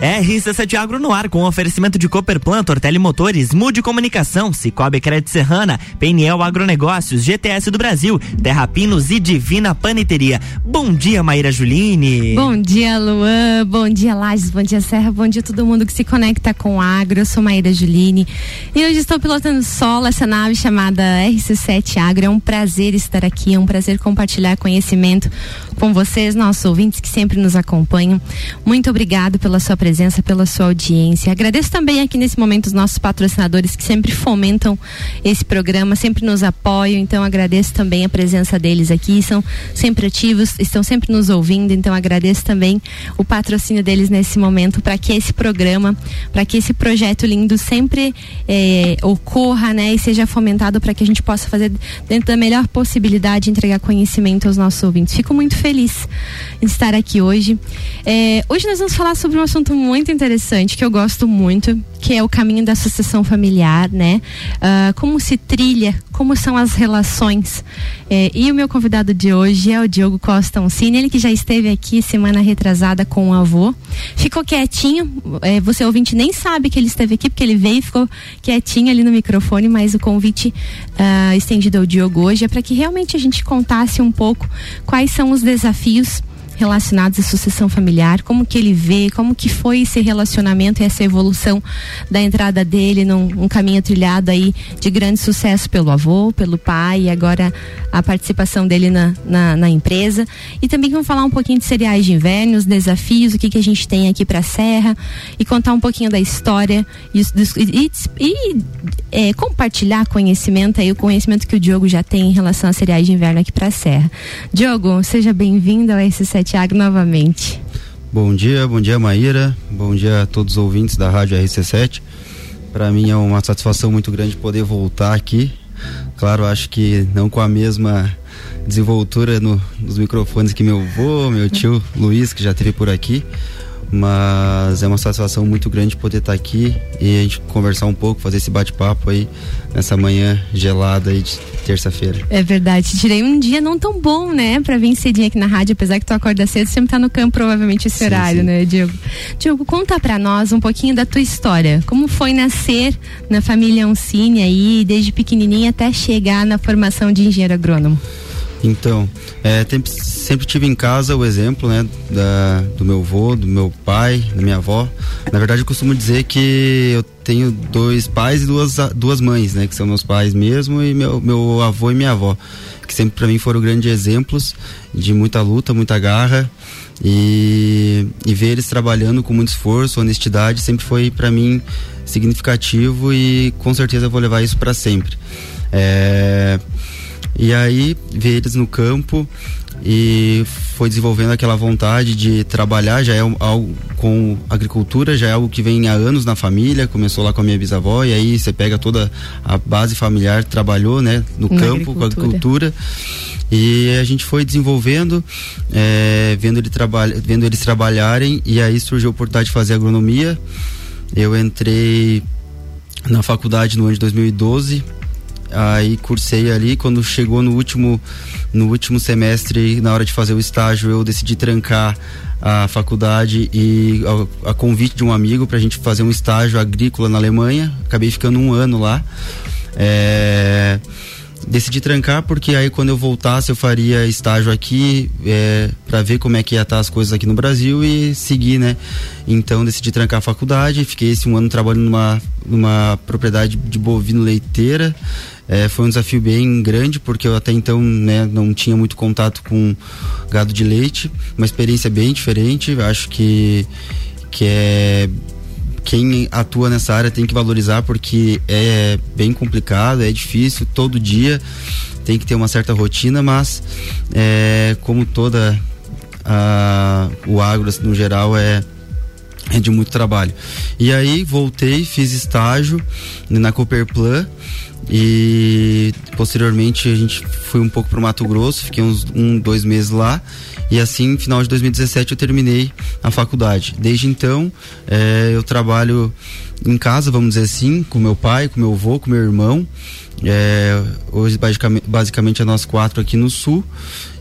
RC7 Agro no ar com oferecimento de Cooperplan, Tortelli Motores, Mude Comunicação, Cicobi Crédito Serrana, PNL Agronegócios, GTS do Brasil, Terra Pinos e Divina Paneteria. Bom dia, Maíra Juline. Bom dia, Luan. Bom dia, Lages. Bom dia, Serra. Bom dia todo mundo que se conecta com o agro. Eu sou Maíra Juline e hoje estou pilotando solo essa nave chamada RC7 Agro. É um prazer estar aqui, é um prazer compartilhar conhecimento com vocês, nossos ouvintes que sempre nos acompanham. Muito obrigado pela sua presença, pela sua audiência. Agradeço também aqui nesse momento os nossos patrocinadores que sempre fomentam esse programa, sempre nos apoiam. Então agradeço também a presença deles aqui, são sempre ativos, estão sempre nos ouvindo. Então agradeço também o patrocínio deles nesse momento para que esse programa, para que esse projeto lindo sempre eh, ocorra, né, e seja fomentado para que a gente possa fazer dentro da melhor possibilidade entregar conhecimento aos nossos ouvintes. Fico muito feliz em estar aqui hoje. É, hoje nós vamos falar sobre um assunto muito interessante que eu gosto muito, que é o caminho da sucessão familiar, né? Uh, como se trilha, como são as relações. É, e o meu convidado de hoje é o Diogo Costa Uncini, ele que já esteve aqui semana retrasada com o avô. Ficou quietinho, é, você ouvinte nem sabe que ele esteve aqui, porque ele veio e ficou quietinho ali no microfone, mas o convite uh, estendido ao Diogo hoje é para que realmente a gente contasse um pouco quais são os desafios relacionados à sucessão familiar, como que ele vê, como que foi esse relacionamento e essa evolução da entrada dele num um caminho trilhado aí de grande sucesso pelo avô, pelo pai e agora a participação dele na, na, na empresa. E também vamos falar um pouquinho de cereais de inverno, os desafios, o que, que a gente tem aqui para a Serra e contar um pouquinho da história e, e, e é, compartilhar conhecimento aí, o conhecimento que o Diogo já tem em relação a cereais de inverno aqui para a Serra. Diogo, seja bem-vindo ao S7 Tiago novamente. Bom dia, bom dia Maíra, bom dia a todos os ouvintes da Rádio RC7. Para mim é uma satisfação muito grande poder voltar aqui. Claro, acho que não com a mesma desenvoltura no, nos microfones que meu avô, meu tio Luiz, que já esteve por aqui, mas é uma satisfação muito grande poder estar aqui e a gente conversar um pouco, fazer esse bate-papo aí nessa manhã gelada aí de terça-feira. É verdade, tirei um dia não tão bom, né, para vir cedinho aqui na rádio, apesar que tu acorda cedo, sempre tá no campo provavelmente esse sim, horário, sim. né, Diego? Diego, conta para nós um pouquinho da tua história, como foi nascer na família Oncine aí, desde pequenininha até chegar na formação de engenheiro agrônomo. Então, é, sempre tive em casa o exemplo, né, da, do meu avô, do meu pai, da minha avó. Na verdade, eu costumo dizer que eu tenho dois pais e duas, duas mães, né, que são meus pais mesmo e meu, meu avô e minha avó, que sempre para mim foram grandes exemplos de muita luta, muita garra e, e ver eles trabalhando com muito esforço, honestidade, sempre foi para mim significativo e com certeza vou levar isso para sempre. É, e aí, ver eles no campo e foi desenvolvendo aquela vontade de trabalhar, já é algo com agricultura, já é algo que vem há anos na família, começou lá com a minha bisavó e aí você pega toda a base familiar, trabalhou, né, no com campo, agricultura. com a agricultura. E a gente foi desenvolvendo, é, vendo, ele trabalha, vendo eles trabalharem e aí surgiu a oportunidade de fazer agronomia. Eu entrei na faculdade no ano de 2012 aí cursei ali quando chegou no último no último semestre na hora de fazer o estágio eu decidi trancar a faculdade e a, a convite de um amigo para a gente fazer um estágio agrícola na Alemanha. Acabei ficando um ano lá. É, decidi trancar porque aí quando eu voltasse eu faria estágio aqui é, para ver como é que ia estar as coisas aqui no Brasil e seguir, né? Então decidi trancar a faculdade, fiquei esse um ano trabalhando numa, numa propriedade de bovino leiteira é, foi um desafio bem grande, porque eu até então né, não tinha muito contato com gado de leite, uma experiência bem diferente. Acho que, que é quem atua nessa área tem que valorizar porque é bem complicado, é difícil, todo dia tem que ter uma certa rotina, mas é, como toda a, o agro assim, no geral é é de muito trabalho. E aí voltei, fiz estágio na Cooperplan e posteriormente a gente foi um pouco para o Mato Grosso, fiquei uns um, dois meses lá. E assim, final de 2017, eu terminei a faculdade. Desde então, é, eu trabalho em casa, vamos dizer assim, com meu pai, com meu avô, com meu irmão. É, hoje, basicamente, basicamente, é nós quatro aqui no sul.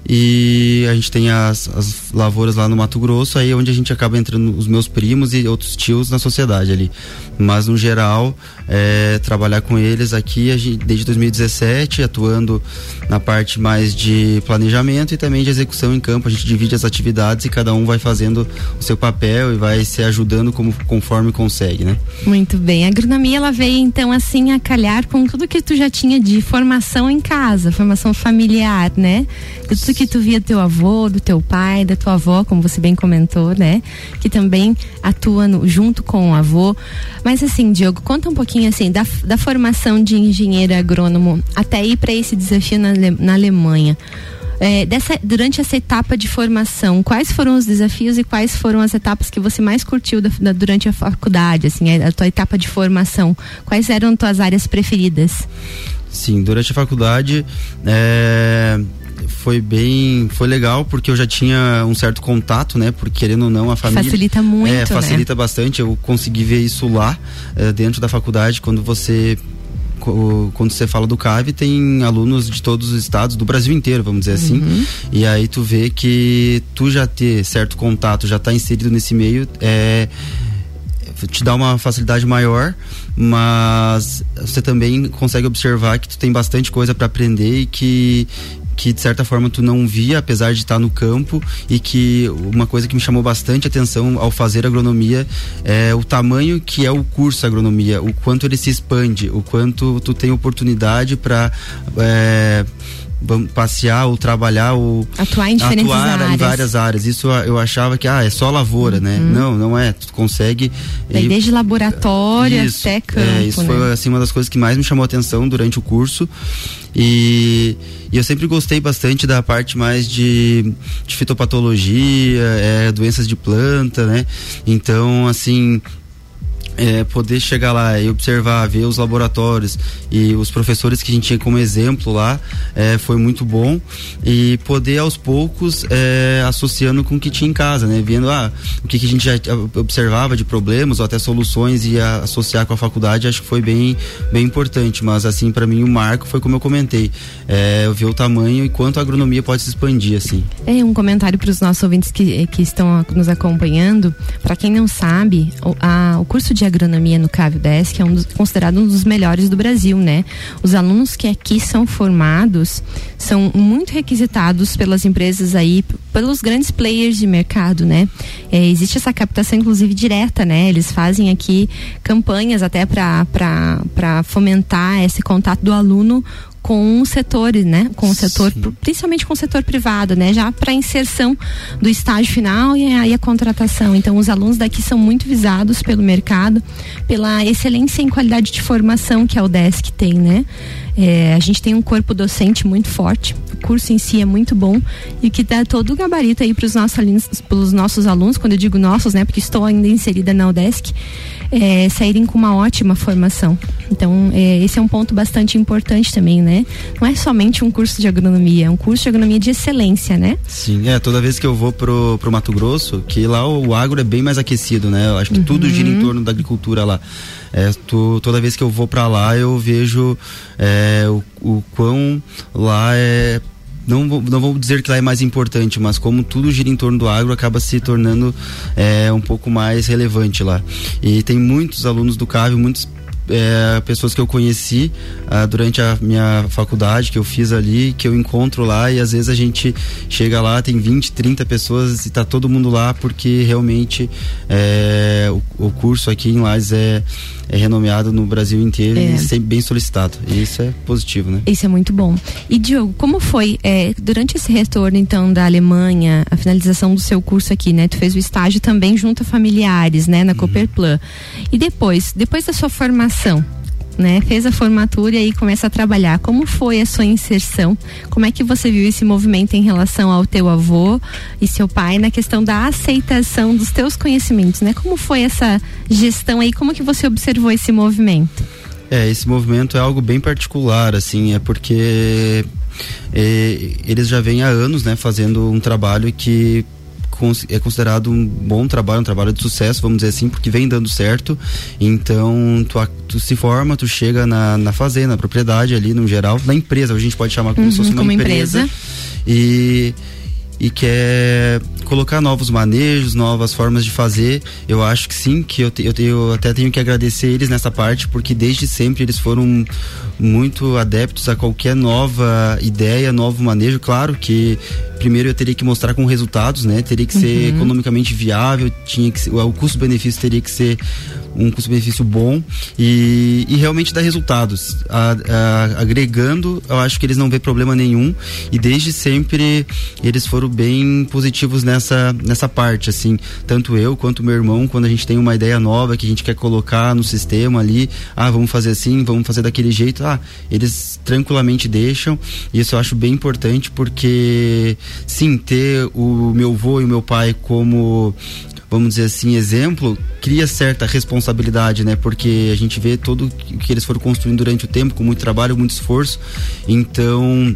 e a gente tem as, as lavouras lá no Mato Grosso, aí é onde a gente acaba entrando os meus primos e outros tios na sociedade ali. Mas no geral, é, trabalhar com eles aqui gente, desde 2017, atuando na parte mais de planejamento e também de execução em campo. A gente divide as atividades e cada um vai fazendo o seu papel e vai se ajudando como, conforme consegue, né? Muito bem. A agronomia ela veio então assim a calhar com tudo que tu já tinha de formação em casa, formação familiar, né? Tudo que tu via do teu avô, do teu pai, da tua avó, como você bem comentou, né? Que também atua no, junto com o avô. Mas assim, Diogo, conta um pouquinho assim da, da formação de engenheiro agrônomo até ir para esse desafio na, na Alemanha. É, dessa, durante essa etapa de formação, quais foram os desafios e quais foram as etapas que você mais curtiu da, da, durante a faculdade, assim, a, a tua etapa de formação? Quais eram tuas áreas preferidas? Sim, durante a faculdade, é, foi bem, foi legal porque eu já tinha um certo contato, né? Porque querendo ou não a família facilita muito, é, facilita né? bastante. Eu consegui ver isso lá é, dentro da faculdade quando você quando você fala do CAV, tem alunos de todos os estados, do Brasil inteiro, vamos dizer assim. Uhum. E aí tu vê que tu já ter certo contato, já tá inserido nesse meio, é te dá uma facilidade maior, mas você também consegue observar que tu tem bastante coisa para aprender e que que de certa forma tu não via, apesar de estar no campo, e que uma coisa que me chamou bastante atenção ao fazer agronomia é o tamanho que é o curso agronomia, o quanto ele se expande, o quanto tu tem oportunidade para é, passear ou trabalhar ou atuar em diferentes atuar áreas. em várias áreas. Isso eu achava que ah, é só lavoura, né? uhum. Não, não é. Tu consegue e, desde laboratório isso, até campo. É, isso né? foi assim uma das coisas que mais me chamou a atenção durante o curso. E, e eu sempre gostei bastante da parte mais de, de fitopatologia, é, doenças de planta, né? Então, assim, é, poder chegar lá e observar, ver os laboratórios e os professores que a gente tinha como exemplo lá é, foi muito bom e poder aos poucos é, associando com o que tinha em casa, né? Vendo ah, o que, que a gente já observava de problemas ou até soluções e a, associar com a faculdade, acho que foi bem, bem importante. Mas assim, para mim o marco foi como eu comentei, é, ver o tamanho e quanto a agronomia pode se expandir, assim. É um comentário para os nossos ouvintes que, que estão nos acompanhando. Para quem não sabe, o, a, o curso de agronomia no Cávio Desk é um dos, considerado um dos melhores do Brasil, né? Os alunos que aqui são formados são muito requisitados pelas empresas aí, pelos grandes players de mercado, né? É, existe essa captação, inclusive, direta, né? Eles fazem aqui campanhas até para fomentar esse contato do aluno com o setor, né? Com o setor, Sim. principalmente com o setor privado, né? Já para inserção do estágio final e aí a contratação. Então, os alunos daqui são muito visados pelo mercado, pela excelência em qualidade de formação que a UDESC tem, né? É, a gente tem um corpo docente muito forte, o curso em si é muito bom e que dá todo o gabarito aí para os nossos alunos, pelos nossos alunos, quando eu digo nossos, né? Porque estou ainda inserida na UDESC é, saírem com uma ótima formação. Então, é, esse é um ponto bastante importante também, né? Não é somente um curso de agronomia, é um curso de agronomia de excelência, né? Sim, é, toda vez que eu vou pro, pro Mato Grosso, que lá o, o agro é bem mais aquecido, né? Eu acho que uhum. tudo gira em torno da agricultura lá. É, tu, toda vez que eu vou para lá, eu vejo é, o, o quão lá é não, não vou dizer que lá é mais importante, mas como tudo gira em torno do agro, acaba se tornando é, um pouco mais relevante lá. E tem muitos alunos do CAV, muitos é, pessoas que eu conheci ah, durante a minha faculdade, que eu fiz ali, que eu encontro lá e às vezes a gente chega lá, tem 20, 30 pessoas e tá todo mundo lá porque realmente é, o, o, curso aqui em Lages é, é renomeado no Brasil inteiro é. e sempre bem solicitado. E isso é positivo, né? Isso é muito bom. E Diogo, como foi é, durante esse retorno então da Alemanha, a finalização do seu curso aqui, né? Tu fez o estágio também junto a familiares, né? Na uhum. Cooperplan. E depois, depois da sua formação, né? Fez a formatura e aí começa a trabalhar. Como foi a sua inserção? Como é que você viu esse movimento em relação ao teu avô e seu pai na questão da aceitação dos teus conhecimentos, né? Como foi essa gestão aí? Como que você observou esse movimento? É, esse movimento é algo bem particular, assim, é porque é, eles já vêm há anos, né, fazendo um trabalho que é considerado um bom trabalho, um trabalho de sucesso, vamos dizer assim, porque vem dando certo. Então, tu, tu se forma, tu chega na, na fazenda, na propriedade ali no geral, na empresa, a gente pode chamar como uhum, se fosse uma como empresa. empresa e e quer colocar novos manejos, novas formas de fazer. Eu acho que sim, que eu, te, eu, eu, até tenho que agradecer eles nessa parte, porque desde sempre eles foram muito adeptos a qualquer nova ideia, novo manejo. Claro que primeiro eu teria que mostrar com resultados, né? Teria que ser uhum. economicamente viável, tinha que ser, o custo-benefício teria que ser um custo-benefício bom e, e, realmente dar resultados. A, a, agregando, eu acho que eles não vê problema nenhum e desde sempre eles foram bem positivos nessa, nessa parte, assim, tanto eu quanto meu irmão, quando a gente tem uma ideia nova que a gente quer colocar no sistema ali, ah, vamos fazer assim, vamos fazer daquele jeito, ah, eles tranquilamente deixam isso eu acho bem importante porque sim, ter o meu avô e o meu pai como vamos dizer assim, exemplo, cria certa responsabilidade, né? Porque a gente vê todo o que eles foram construindo durante o tempo, com muito trabalho, muito esforço. Então,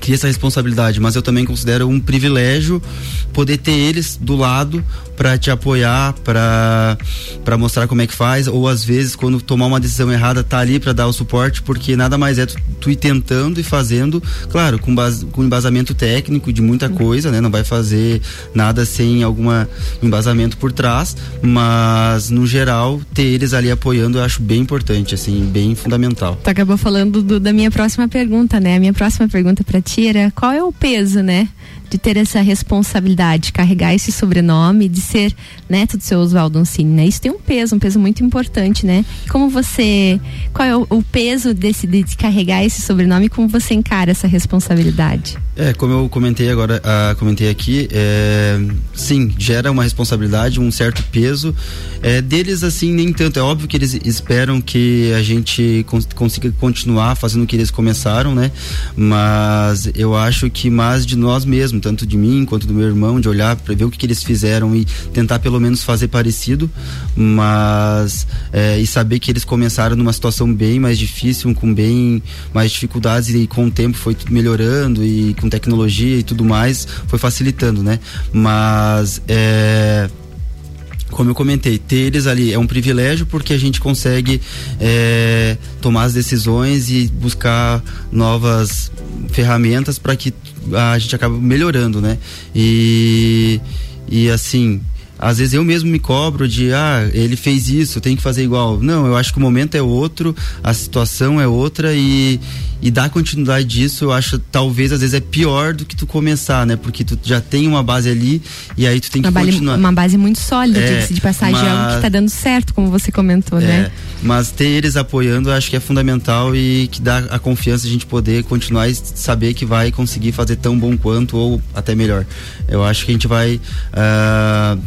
cria essa responsabilidade, mas eu também considero um privilégio poder ter eles do lado para te apoiar, para para mostrar como é que faz, ou às vezes quando tomar uma decisão errada tá ali para dar o suporte, porque nada mais é tu, tu ir tentando e fazendo, claro, com base, com embasamento técnico de muita coisa, né? Não vai fazer nada sem alguma embasamento por trás, mas no geral ter eles ali apoiando eu acho bem importante, assim, bem fundamental. Tu acabou falando do, da minha próxima pergunta, né? A minha próxima pergunta para ti era qual é o peso, né? De ter essa responsabilidade, de carregar esse sobrenome, de ser neto do seu Oswaldo Ancini, né? Isso tem um peso, um peso muito importante, né? Como você, qual é o, o peso desse de, carregar esse sobrenome? Como você encara essa responsabilidade? É, como eu comentei agora, uh, comentei aqui, é, sim, gera uma responsabilidade, um certo peso. É, deles assim nem tanto. É óbvio que eles esperam que a gente cons consiga continuar fazendo o que eles começaram, né? Mas eu acho que mais de nós mesmos tanto de mim quanto do meu irmão, de olhar para ver o que, que, eles fizeram e tentar pelo menos fazer parecido, mas é, e saber que eles começaram numa situação bem mais difícil, com bem mais dificuldades e com o tempo foi melhorando e com tecnologia e tudo mais foi facilitando, né? Mas é, como eu comentei, ter eles ali é um privilégio porque a gente consegue é, tomar as decisões e buscar novas ferramentas para que a gente acaba melhorando, né? E, e assim, às vezes eu mesmo me cobro de ah ele fez isso tenho que fazer igual não eu acho que o momento é outro a situação é outra e e dar continuidade disso eu acho talvez às vezes é pior do que tu começar né? Porque tu já tem uma base ali e aí tu tem uma que base, continuar. uma base muito sólida é, de passagem mas, algo que tá dando certo como você comentou é, né mas ter eles apoiando eu acho que é fundamental e que dá a confiança de a gente poder continuar e saber que vai conseguir fazer tão bom quanto ou até melhor. Eu acho que a gente vai uh,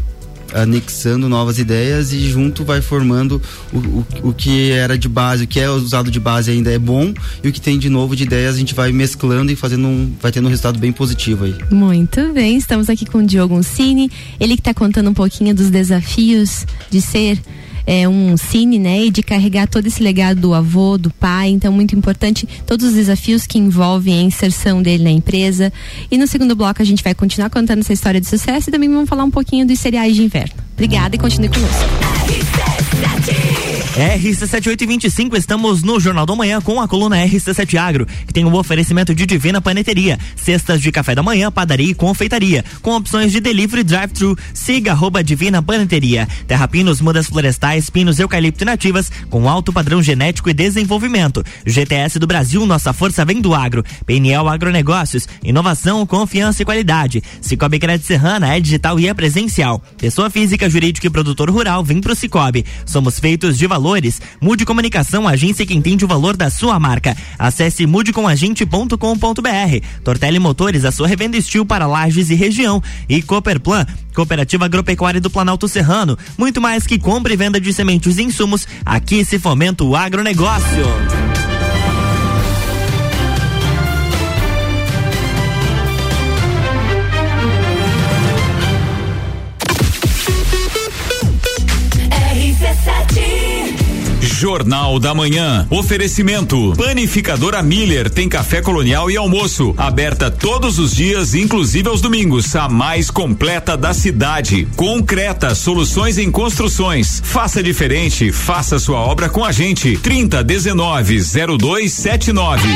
anexando novas ideias e junto vai formando o, o, o que era de base, o que é usado de base ainda é bom e o que tem de novo de ideias a gente vai mesclando e fazendo um, vai tendo um resultado bem positivo aí. Muito bem, estamos aqui com o Diogo Uncini, ele que está contando um pouquinho dos desafios de ser é, um cine, né? E de carregar todo esse legado do avô, do pai. Então, muito importante todos os desafios que envolvem a inserção dele na empresa. E no segundo bloco a gente vai continuar contando essa história de sucesso e também vamos falar um pouquinho dos cereais de inverno. Obrigada e continue conosco. RC7825, estamos no Jornal da Manhã com a coluna RC7 Agro, que tem um oferecimento de Divina Paneteria, cestas de café da manhã, padaria e confeitaria, com opções de delivery drive-thru. Siga arroba Divina Paneteria. Terra Pinos, mudas florestais, pinos eucalipto nativas, com alto padrão genético e desenvolvimento. GTS do Brasil, nossa força vem do agro. PNL Agronegócios, inovação, confiança e qualidade. Cicobi Crédito Serrana é digital e é presencial. Pessoa física, jurídica e produtor rural, vem pro Cicobi. Somos feitos de valor valores. Mude Comunicação, agência que entende o valor da sua marca. Acesse mudecomagente.com.br. Tortelli Motores, a sua revenda estilo para lajes e região. E Cooperplan, Cooperativa Agropecuária do Planalto Serrano. Muito mais que compra e venda de sementes e insumos, aqui se fomenta o agronegócio. Jornal da Manhã. Oferecimento. Panificadora Miller tem café colonial e almoço. Aberta todos os dias, inclusive aos domingos. A mais completa da cidade. Concreta, soluções em construções. Faça diferente, faça sua obra com a gente. 30 19 0279.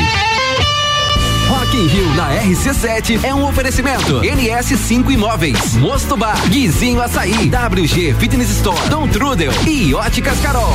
Rock in Rio na RC7 é um oferecimento. NS5 Imóveis, Mosto Bar, Guizinho Açaí, WG Fitness Store, Dom Trudel e Óticas Carol.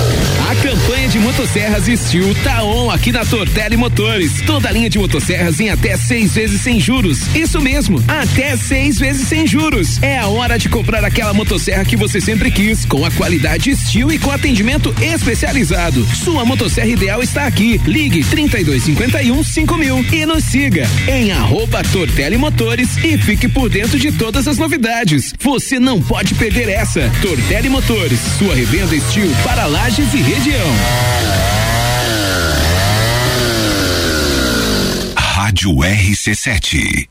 De motosserras Steel tá on aqui na Tortelli Motores. Toda a linha de motosserras em até seis vezes sem juros. Isso mesmo, até seis vezes sem juros. É a hora de comprar aquela motosserra que você sempre quis, com a qualidade Steel e com atendimento especializado. Sua motosserra ideal está aqui. Ligue 3251 5000 e nos siga em arroba Tortelli Motores e fique por dentro de todas as novidades. Você não pode perder essa. Tortelli Motores, sua revenda Steel para lajes e região. Rádio RC7.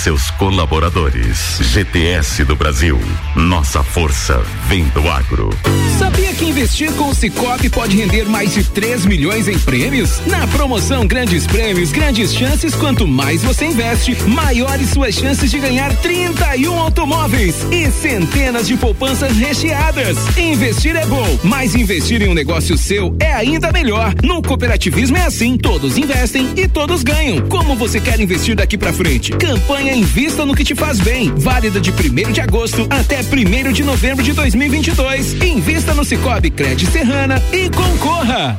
seus colaboradores. GTS do Brasil. Nossa força vem do agro. Sabia que investir com o Cicobi pode render mais de 3 milhões em prêmios? Na promoção Grandes Prêmios, Grandes Chances, quanto mais você investe, maiores suas chances de ganhar 31 automóveis e centenas de poupanças recheadas. Investir é bom, mas investir em um negócio seu é ainda melhor. No cooperativismo é assim, todos investem e todos ganham. Como você quer investir daqui para frente? Campanha Invista no que te faz bem. Válida de 1 de agosto até 1 de novembro de 2022. Invista no Cicobi Cred Serrana e concorra.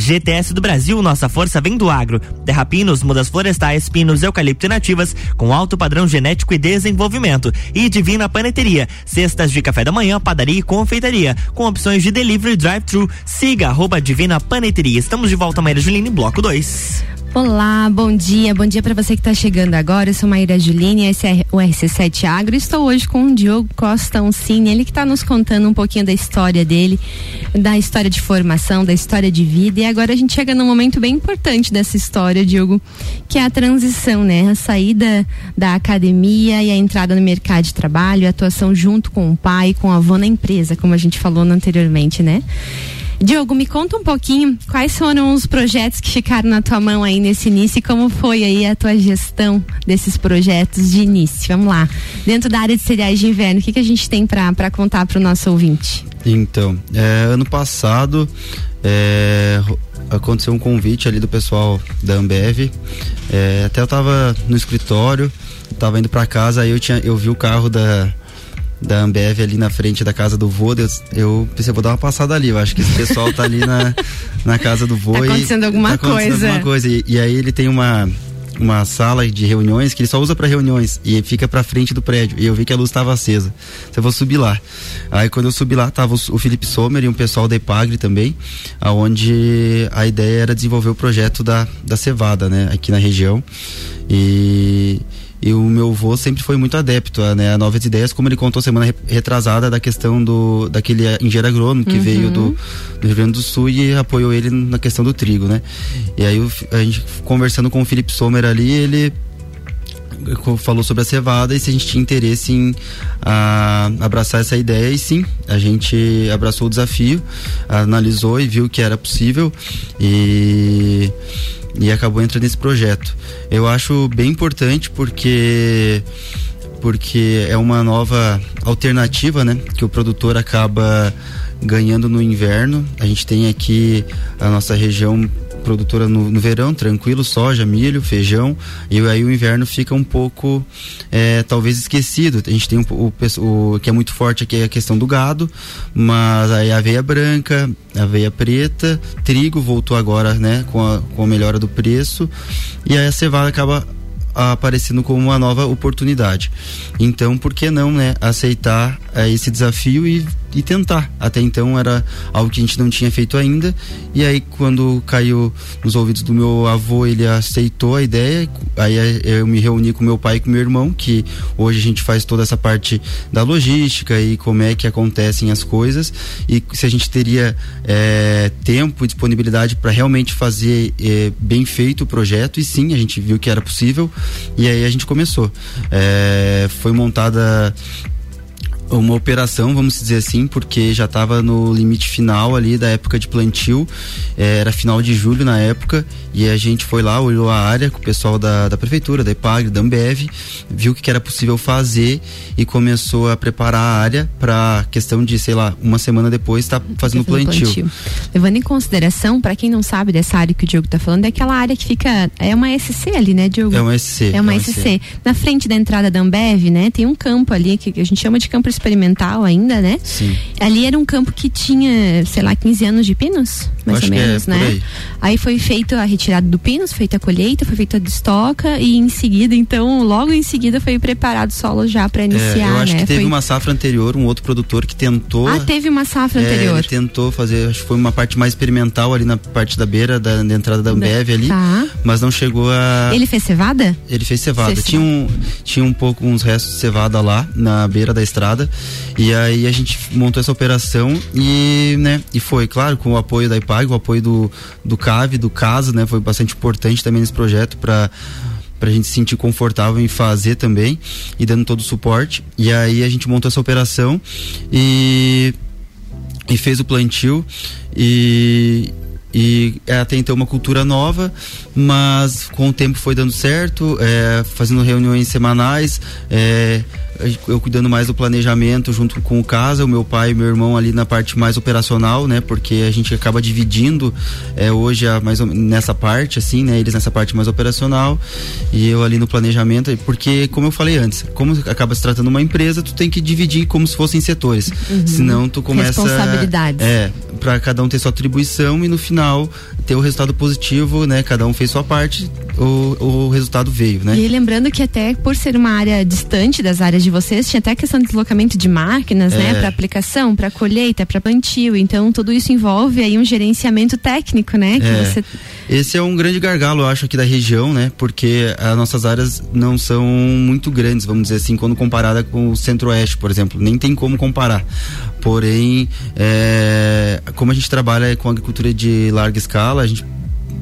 GTS do Brasil, nossa força vem do agro. Terra Pinos, mudas florestais, pinos, eucalipto e nativas, com alto padrão genético e desenvolvimento. E Divina Paneteria, cestas de café da manhã, padaria e confeitaria, com opções de delivery drive-thru. Siga arroba Divina Paneteria. Estamos de volta, Maíra Juline, bloco 2. Olá, bom dia. Bom dia para você que está chegando agora. Eu sou Maíra Juline, esse é o RC7 Agro. Estou hoje com o Diogo Costa Uncini, ele que está nos contando um pouquinho da história dele, da história de formação, da história de vida. E agora a gente chega num momento bem importante dessa história, Diogo, que é a transição, né? A saída da academia e a entrada no mercado de trabalho, a atuação junto com o pai, com a avó na empresa, como a gente falou anteriormente, né? Diogo, me conta um pouquinho quais foram os projetos que ficaram na tua mão aí nesse início e como foi aí a tua gestão desses projetos de início. Vamos lá. Dentro da área de cereais de inverno, o que, que a gente tem para contar para o nosso ouvinte? Então, é, ano passado é, aconteceu um convite ali do pessoal da Ambev. É, até eu tava no escritório, tava indo para casa, aí eu, tinha, eu vi o carro da da Ambev ali na frente da casa do vô, eu, eu pensei, vou dar uma passada ali. Eu acho que esse pessoal tá ali na, na casa do vô. Tá acontecendo e, alguma tá acontecendo coisa. Alguma coisa. E, e aí ele tem uma uma sala de reuniões que ele só usa para reuniões e fica para frente do prédio. E eu vi que a luz estava acesa. Então eu vou subir lá. Aí quando eu subi lá tava o, o Felipe Sommer e um pessoal da Epagre também, aonde a ideia era desenvolver o projeto da da cevada, né, aqui na região. E e o meu avô sempre foi muito adepto a, né, a novas ideias, como ele contou semana retrasada da questão do daquele engenheiro agrônomo que uhum. veio do, do, Rio Grande do Sul e apoiou ele na questão do trigo, né? E aí a gente conversando com o Felipe Sommer ali, ele falou sobre a cevada e se a gente tinha interesse em a, abraçar essa ideia e sim, a gente abraçou o desafio, analisou e viu que era possível e e acabou entrando nesse projeto. Eu acho bem importante porque porque é uma nova alternativa, né, que o produtor acaba ganhando no inverno. A gente tem aqui a nossa região produtora no, no, verão, tranquilo, soja, milho, feijão, e aí o inverno fica um pouco, é, talvez esquecido. A gente tem o, o, que é muito forte aqui é a questão do gado, mas aí a aveia branca, aveia preta, trigo voltou agora, né, com a, com a melhora do preço, e aí a cevada acaba aparecendo como uma nova oportunidade. Então, por que não, né, aceitar é, esse desafio e e tentar. Até então era algo que a gente não tinha feito ainda. E aí quando caiu nos ouvidos do meu avô, ele aceitou a ideia. Aí eh, eu me reuni com meu pai e com meu irmão, que hoje a gente faz toda essa parte da logística e como é que acontecem as coisas. E se a gente teria é, tempo e disponibilidade para realmente fazer é, bem feito o projeto. E sim, a gente viu que era possível. E aí a gente começou. É, foi montada uma operação, vamos dizer assim, porque já estava no limite final ali da época de plantio, é, era final de julho na época, e a gente foi lá, olhou a área com o pessoal da, da prefeitura, da EPAG, da Ambev, viu o que, que era possível fazer e começou a preparar a área para questão de, sei lá, uma semana depois estar tá fazendo plantio. plantio. Levando em consideração, para quem não sabe dessa área que o Diogo está falando, é aquela área que fica, é uma SC ali, né, Diogo? É uma SC. É uma, é uma SC. SC. Na frente da entrada da Ambev, né, tem um campo ali que a gente chama de campo experimental ainda, né? Sim. Ali era um campo que tinha, sei lá, 15 anos de pinos, mais ou menos, é, né? Aí. aí. foi feito a retirada do pinos, feita a colheita, foi feita a destoca e em seguida, então, logo em seguida foi preparado o solo já para iniciar, é, eu acho né? que teve foi... uma safra anterior, um outro produtor que tentou. Ah, teve uma safra é, anterior. Ele tentou fazer, acho que foi uma parte mais experimental ali na parte da beira da, da entrada da Ambev ali, tá. mas não chegou a. Ele fez cevada? Ele fez cevada. Tinha um, tinha um pouco uns restos de cevada lá na beira da estrada e aí a gente montou essa operação e, né, e foi, claro, com o apoio da IPAG, o apoio do, do CAV, do CASA, né, foi bastante importante também nesse projeto para para a gente se sentir confortável em fazer também e dando todo o suporte. E aí a gente montou essa operação e, e fez o plantio e, e é até então uma cultura nova, mas com o tempo foi dando certo, é, fazendo reuniões semanais, é, eu cuidando mais do planejamento junto com o casa, o meu pai e meu irmão ali na parte mais operacional, né? Porque a gente acaba dividindo é, hoje a, mais nessa parte, assim, né? Eles nessa parte mais operacional e eu ali no planejamento, porque como eu falei antes, como acaba se tratando uma empresa, tu tem que dividir como se fossem setores, uhum. senão tu começa responsabilidades. É, para cada um ter sua atribuição e no final ter o resultado positivo, né? Cada um fez sua parte, o, o resultado veio, né? E lembrando que até por ser uma área distante das áreas de vocês, tinha até a questão de deslocamento de máquinas, né? É. Para aplicação, para colheita, para plantio. Então tudo isso envolve aí um gerenciamento técnico, né? É. você Esse é um grande gargalo, eu acho, aqui da região, né? Porque as nossas áreas não são muito grandes, vamos dizer assim, quando comparada com o centro-oeste, por exemplo. Nem tem como comparar. Porém, é, como a gente trabalha com agricultura de larga escala, a gente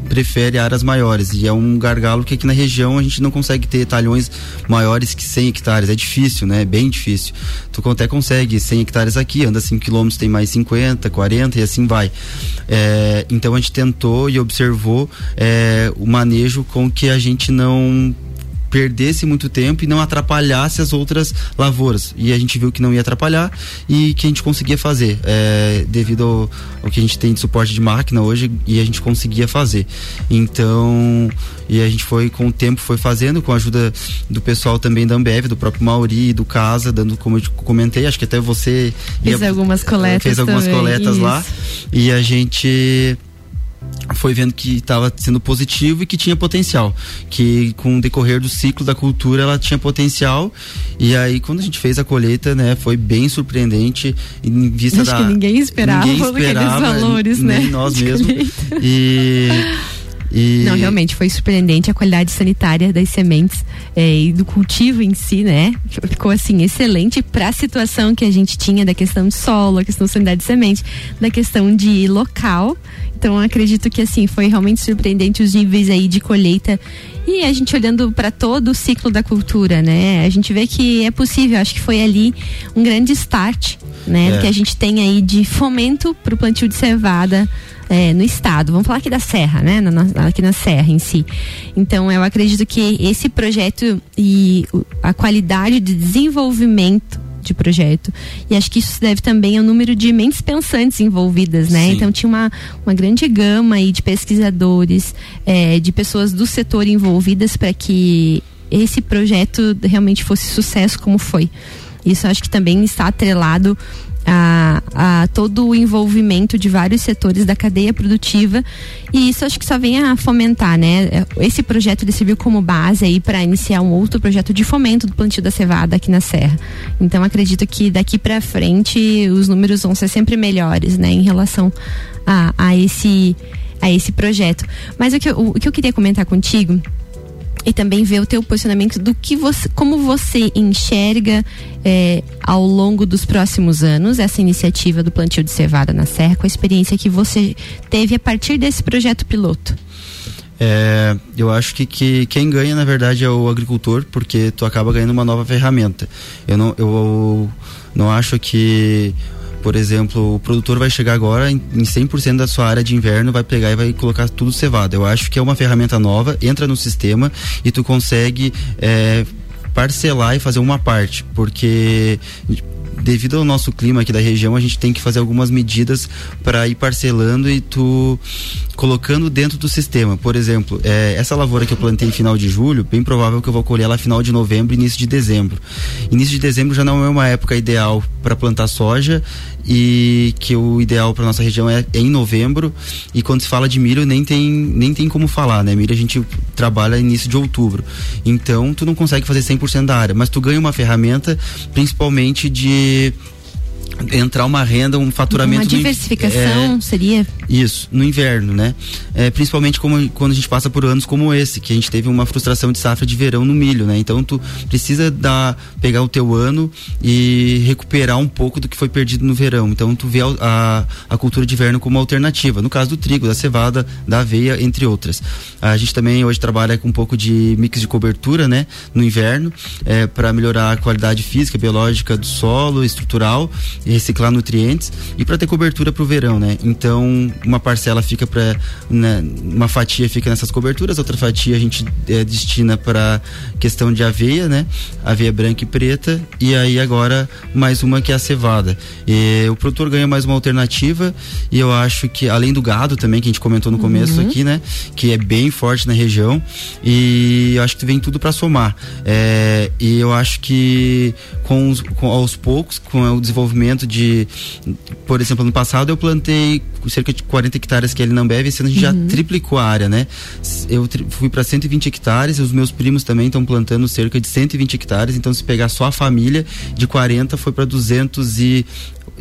prefere áreas maiores e é um gargalo que aqui na região a gente não consegue ter talhões maiores que 100 hectares, é difícil, né? É bem difícil. Tu até consegue 100 hectares aqui, anda 5 quilômetros, tem mais 50, 40 e assim vai. É, então a gente tentou e observou é, o manejo com que a gente não perdesse muito tempo e não atrapalhasse as outras lavouras. E a gente viu que não ia atrapalhar e que a gente conseguia fazer, é, devido ao, ao que a gente tem de suporte de máquina hoje e a gente conseguia fazer. Então, e a gente foi com o tempo foi fazendo com a ajuda do pessoal também da Ambev, do próprio Mauri, do Casa, dando como eu te comentei, acho que até você Fiz algumas coletas fez algumas também, coletas lá isso. e a gente foi vendo que estava sendo positivo e que tinha potencial, que com o decorrer do ciclo da cultura ela tinha potencial. E aí quando a gente fez a colheita, né, foi bem surpreendente em vista Acho da que ninguém esperava aqueles valores, nem né, nós mesmos. e e Não, realmente foi surpreendente a qualidade sanitária das sementes eh, e do cultivo em si, né? Ficou assim excelente para a situação que a gente tinha da questão de solo, a questão da sanidade de semente, da questão de local. Então acredito que assim foi realmente surpreendente os níveis aí de colheita e a gente olhando para todo o ciclo da cultura, né? A gente vê que é possível. Acho que foi ali um grande start, né? É. Que a gente tem aí de fomento para o plantio de cevada é, no estado. Vamos falar aqui da Serra, né? Na- na- aqui na Serra em si. Então, eu acredito que esse projeto e a qualidade de desenvolvimento de projeto e acho que isso se deve também ao número de mentes pensantes envolvidas, né? Sim. Então tinha uma, uma grande gama aí de pesquisadores, é, de pessoas do setor envolvidas para que esse projeto realmente fosse sucesso como foi. Isso acho que também está atrelado a, a todo o envolvimento de vários setores da cadeia produtiva e isso acho que só vem a fomentar, né? Esse projeto ele serviu como base aí para iniciar um outro projeto de fomento do plantio da cevada aqui na Serra. Então acredito que daqui para frente os números vão ser sempre melhores, né, em relação a, a esse a esse projeto. Mas o que, eu- o que eu queria comentar contigo e também ver o teu posicionamento do que você, como você enxerga eh, ao longo dos próximos anos essa iniciativa do plantio de cevada na Serra, com a experiência que você teve a partir desse projeto piloto. É, eu acho que, que quem ganha, na verdade, é o agricultor, porque tu acaba ganhando uma nova ferramenta. Eu não, eu não acho que, por exemplo, o produtor vai chegar agora em, em 100% da sua área de inverno, vai pegar e vai colocar tudo cevado. Eu acho que é uma ferramenta nova, entra no sistema e tu consegue é, parcelar e fazer uma parte, porque devido ao nosso clima aqui da região, a gente tem que fazer algumas medidas para ir parcelando e tu colocando dentro do sistema. Por exemplo, eh, essa lavoura que eu plantei final de julho, bem provável que eu vou colher ela final de novembro, início de dezembro. Início de dezembro já não é uma época ideal para plantar soja e que o ideal para nossa região é, é em novembro. E quando se fala de milho nem tem nem tem como falar, né? Milho a gente trabalha início de outubro. Então tu não consegue fazer 100% da área, mas tu ganha uma ferramenta principalmente de entrar uma renda, um faturamento Uma no diversificação é, seria isso, no inverno, né? É, principalmente como, quando a gente passa por anos como esse, que a gente teve uma frustração de safra de verão no milho, né? Então tu precisa dar, pegar o teu ano e recuperar um pouco do que foi perdido no verão. Então tu vê a, a, a cultura de inverno como alternativa. No caso do trigo, da cevada, da aveia, entre outras. A gente também hoje trabalha com um pouco de mix de cobertura, né? No inverno, é, para melhorar a qualidade física, biológica do solo, estrutural, reciclar nutrientes e para ter cobertura para o verão, né? Então uma parcela fica para uma fatia fica nessas coberturas, outra fatia a gente é, destina para questão de aveia, né? Aveia branca e preta e aí agora mais uma que é a cevada. E o produtor ganha mais uma alternativa e eu acho que além do gado também que a gente comentou no começo Uhum. aqui, né? Que é bem forte na região e eu acho que vem tudo para somar. É, e eu acho que com, os- com aos poucos, com o desenvolvimento crescimento de, por exemplo, no passado eu plantei cerca de 40 hectares que ele não bebe, esse ano a gente uhum. já triplicou a área, né? Eu fui para 120 hectares, os meus primos também estão plantando cerca de 120 hectares, então se pegar só a família de 40 foi para 200 e e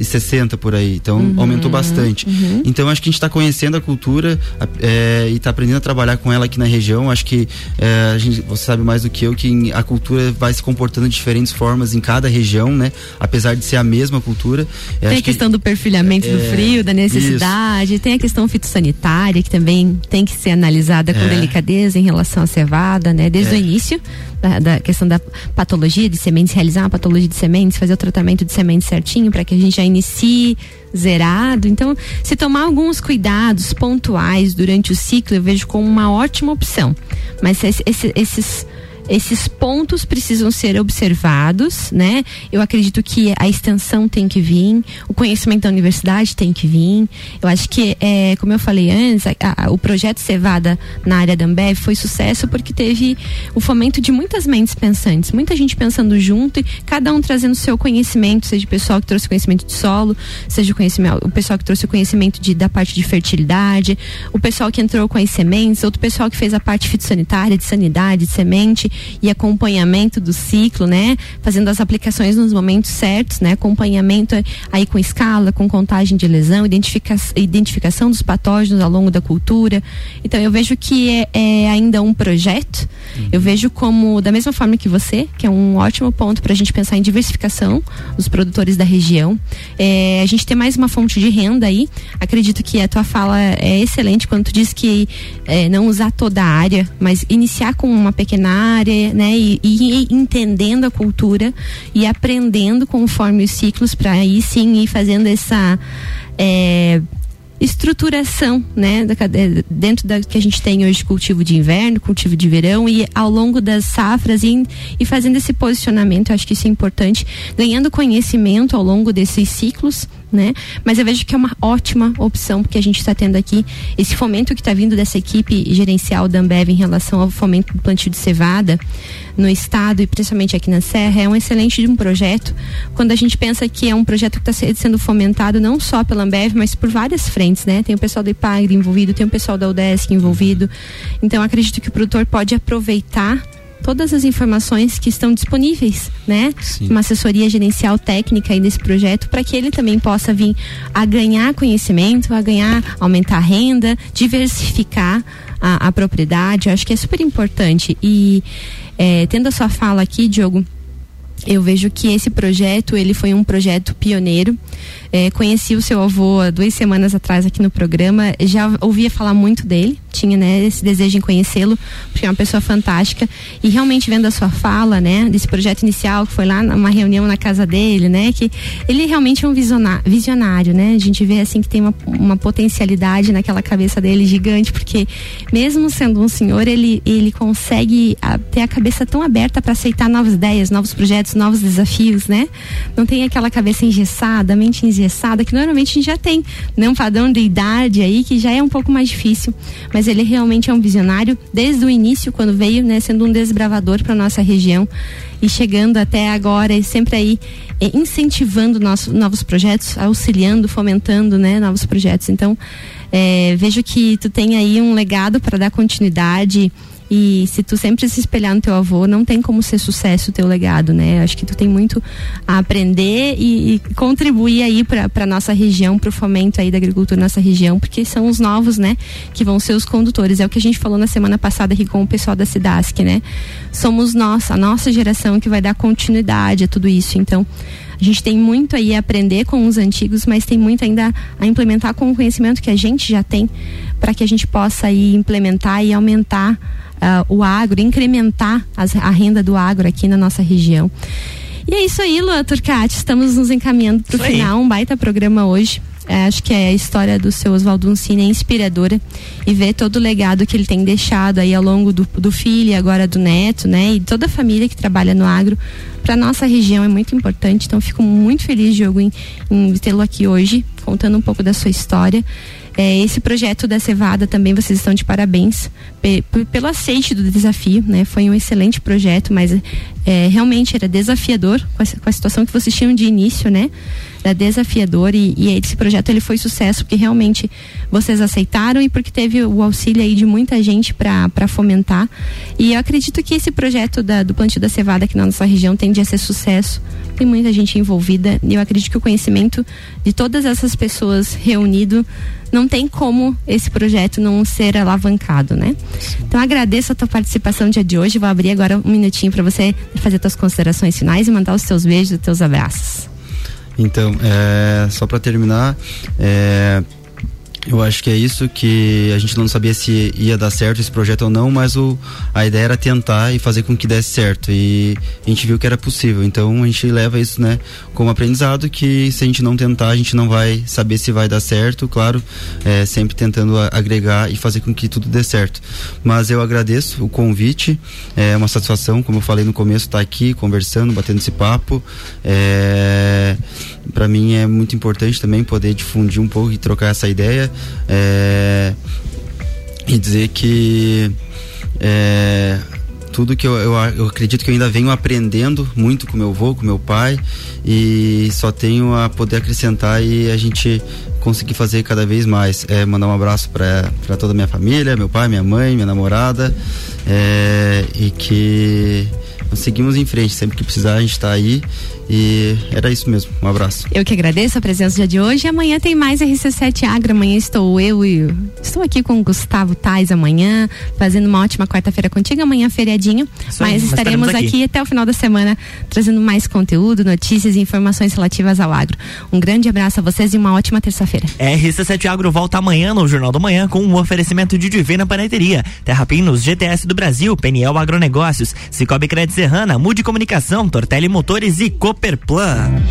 60 por aí. Então uhum, aumentou bastante. Uhum. Então acho que a gente está conhecendo a cultura é, e está aprendendo a trabalhar com ela aqui na região. Acho que é, a gente, você sabe mais do que eu que a cultura vai se comportando de diferentes formas em cada região, né? Apesar de ser a mesma cultura. Tem a questão que, do perfilhamento é, do frio, da necessidade, isso. tem a questão fitossanitária que também tem que ser analisada com é. delicadeza em relação à cevada, né? Desde o é. início da, da, questão da patologia de sementes, realizar a patologia de sementes, fazer o tratamento de sementes certinho para que a gente já inicie zerado. Então, se tomar alguns cuidados pontuais durante o ciclo, eu vejo como uma ótima opção. Mas esse, esse, esses esses pontos precisam ser observados, né? Eu acredito que a extensão tem que vir, o conhecimento da universidade tem que vir. Eu acho que, é, como eu falei antes, a, a, o projeto Cevada na área da Ambev foi sucesso porque teve o fomento de muitas mentes pensantes, muita gente pensando junto e cada um trazendo seu conhecimento, seja o pessoal que trouxe conhecimento de solo, seja o, conhecimento, o pessoal que trouxe o conhecimento de, da parte de fertilidade, o pessoal que entrou com as sementes, outro pessoal que fez a parte fitossanitária, de sanidade, de semente e acompanhamento do ciclo, né? Fazendo as aplicações nos momentos certos, né? Acompanhamento aí com escala, com contagem de lesão, identifica identificação dos patógenos ao longo da cultura. Então eu vejo que é, é ainda um projeto. Uhum. Eu vejo como da mesma forma que você, que é um ótimo ponto para a gente pensar em diversificação dos produtores da região. É, a gente tem mais uma fonte de renda aí. Acredito que a tua fala é excelente quando tu diz que é, não usar toda a área, mas iniciar com uma pequena área, né? E, e entendendo a cultura e aprendendo conforme os ciclos para aí sim ir fazendo essa é, estruturação, né, da, dentro da que a gente tem hoje cultivo de inverno, cultivo de verão e ao longo das safras e, e fazendo esse posicionamento, eu acho que isso é importante, ganhando conhecimento ao longo desses ciclos né? Mas eu vejo que é uma ótima opção, porque a gente está tendo aqui esse fomento que está vindo dessa equipe gerencial da Ambev em relação ao fomento do plantio de cevada no estado e principalmente aqui na Serra, é um excelente um projeto. Quando a gente pensa que é um projeto que está sendo fomentado não só pela Ambev, mas por várias frentes, né? Tem o pessoal do IPAGRE envolvido, tem o pessoal da UDESC envolvido. Então acredito que o produtor pode aproveitar todas as informações que estão disponíveis, né? Sim. Uma assessoria gerencial técnica aí desse projeto para que ele também possa vir a ganhar conhecimento, a ganhar, aumentar a renda, diversificar a, a propriedade. Eu acho que é super importante. E é, tendo a sua fala aqui, Diogo, eu vejo que esse projeto ele foi um projeto pioneiro é, conheci o seu avô há duas semanas atrás aqui no programa. Já ouvia falar muito dele, tinha né, esse desejo em conhecê-lo, porque é uma pessoa fantástica. E realmente vendo a sua fala, né, desse projeto inicial, que foi lá numa reunião na casa dele, né, que ele realmente é um visionário, né? A gente vê assim que tem uma, uma potencialidade naquela cabeça dele gigante, porque mesmo sendo um senhor, ele, ele consegue a, ter a cabeça tão aberta para aceitar novas ideias, novos projetos, novos desafios, né? Não tem aquela cabeça engessada, mente engessada que normalmente a gente já tem né, um padrão de idade aí que já é um pouco mais difícil. Mas ele realmente é um visionário desde o início, quando veio, né, sendo um desbravador para nossa região e chegando até agora e sempre aí é, incentivando nosso, novos projetos, auxiliando, fomentando né, novos projetos. Então, é, vejo que tu tem aí um legado para dar continuidade e se tu sempre se espelhar no teu avô, não tem como ser sucesso o teu legado, né? Acho que tu tem muito a aprender e, e contribuir aí para nossa região, para o fomento aí da agricultura nossa região, porque são os novos, né, que vão ser os condutores. É o que a gente falou na semana passada aqui com o pessoal da Cidasc, né? Somos nós, a nossa geração que vai dar continuidade a tudo isso. Então, a gente tem muito aí a aprender com os antigos, mas tem muito ainda a implementar com o conhecimento que a gente já tem, para que a gente possa aí implementar e aumentar uh, o agro, incrementar as, a renda do agro aqui na nossa região. E é isso aí, Lua Turcati. Estamos nos encaminhando para o final. Um baita programa hoje. É, acho que é a história do seu Oswaldo Uncini é inspiradora e ver todo o legado que ele tem deixado aí ao longo do, do filho e agora do neto, né? E toda a família que trabalha no agro para nossa região é muito importante. Então fico muito feliz, Diogo, em, em tê-lo aqui hoje, contando um pouco da sua história. É, esse projeto da Cevada também vocês estão de parabéns pelo aceite do desafio, né? Foi um excelente projeto, mas É, realmente era desafiador com a, com a situação que vocês tinham de início, né? Era desafiador e, e esse projeto ele foi sucesso porque realmente vocês aceitaram e porque teve o auxílio aí de muita gente para fomentar. E eu acredito que esse projeto da, do plantio da cevada aqui na nossa região tende a ser sucesso. Tem muita gente envolvida e eu acredito que o conhecimento de todas essas pessoas reunido não tem como esse projeto não ser alavancado, né? Então agradeço a tua participação no dia de hoje. Vou abrir agora um minutinho para você fazer tuas considerações finais e mandar os teus beijos, os teus abraços. Então, é, só para terminar, é, eu acho que é isso que a gente não sabia se ia dar certo esse projeto ou não, mas o, a ideia era tentar e fazer com que desse certo. E a gente viu que era possível. Então a gente leva isso, né, como aprendizado que se a gente não tentar, a gente não vai saber se vai dar certo. Claro, é, sempre tentando agregar e fazer com que tudo dê certo. Mas eu agradeço o convite. É uma satisfação, como eu falei no começo, estar tá aqui conversando, batendo esse papo. É, para mim é muito importante também poder difundir um pouco e trocar essa ideia é, e dizer que é, tudo que eu, eu, eu, acredito que eu ainda venho aprendendo muito com meu avô, com meu pai e só tenho a poder acrescentar e a gente conseguir fazer cada vez mais. É, mandar um abraço para toda a minha família, meu pai, minha mãe, minha namorada é, e que seguimos em frente. Sempre que precisar, a gente está aí. E era isso mesmo. Um abraço. Eu que agradeço a presença dia de hoje. Amanhã tem mais RC7 Agro. Amanhã estou eu e estou aqui com o Gustavo Tais amanhã, fazendo uma ótima quarta-feira contigo. Amanhã feriadinho. Mas aí, estaremos aqui. aqui até o final da semana trazendo mais conteúdo, notícias e informações relativas ao agro. Um grande abraço a vocês e uma ótima terça-feira. RC7 Agro volta amanhã no Jornal da Manhã com um oferecimento de Divina Paneteria, Terra Pinos, GTS do Brasil, Peniel Agronegócios, Cicobi Crédito Serrana, Mude Comunicação, Tortelli Motores e Cooperplan.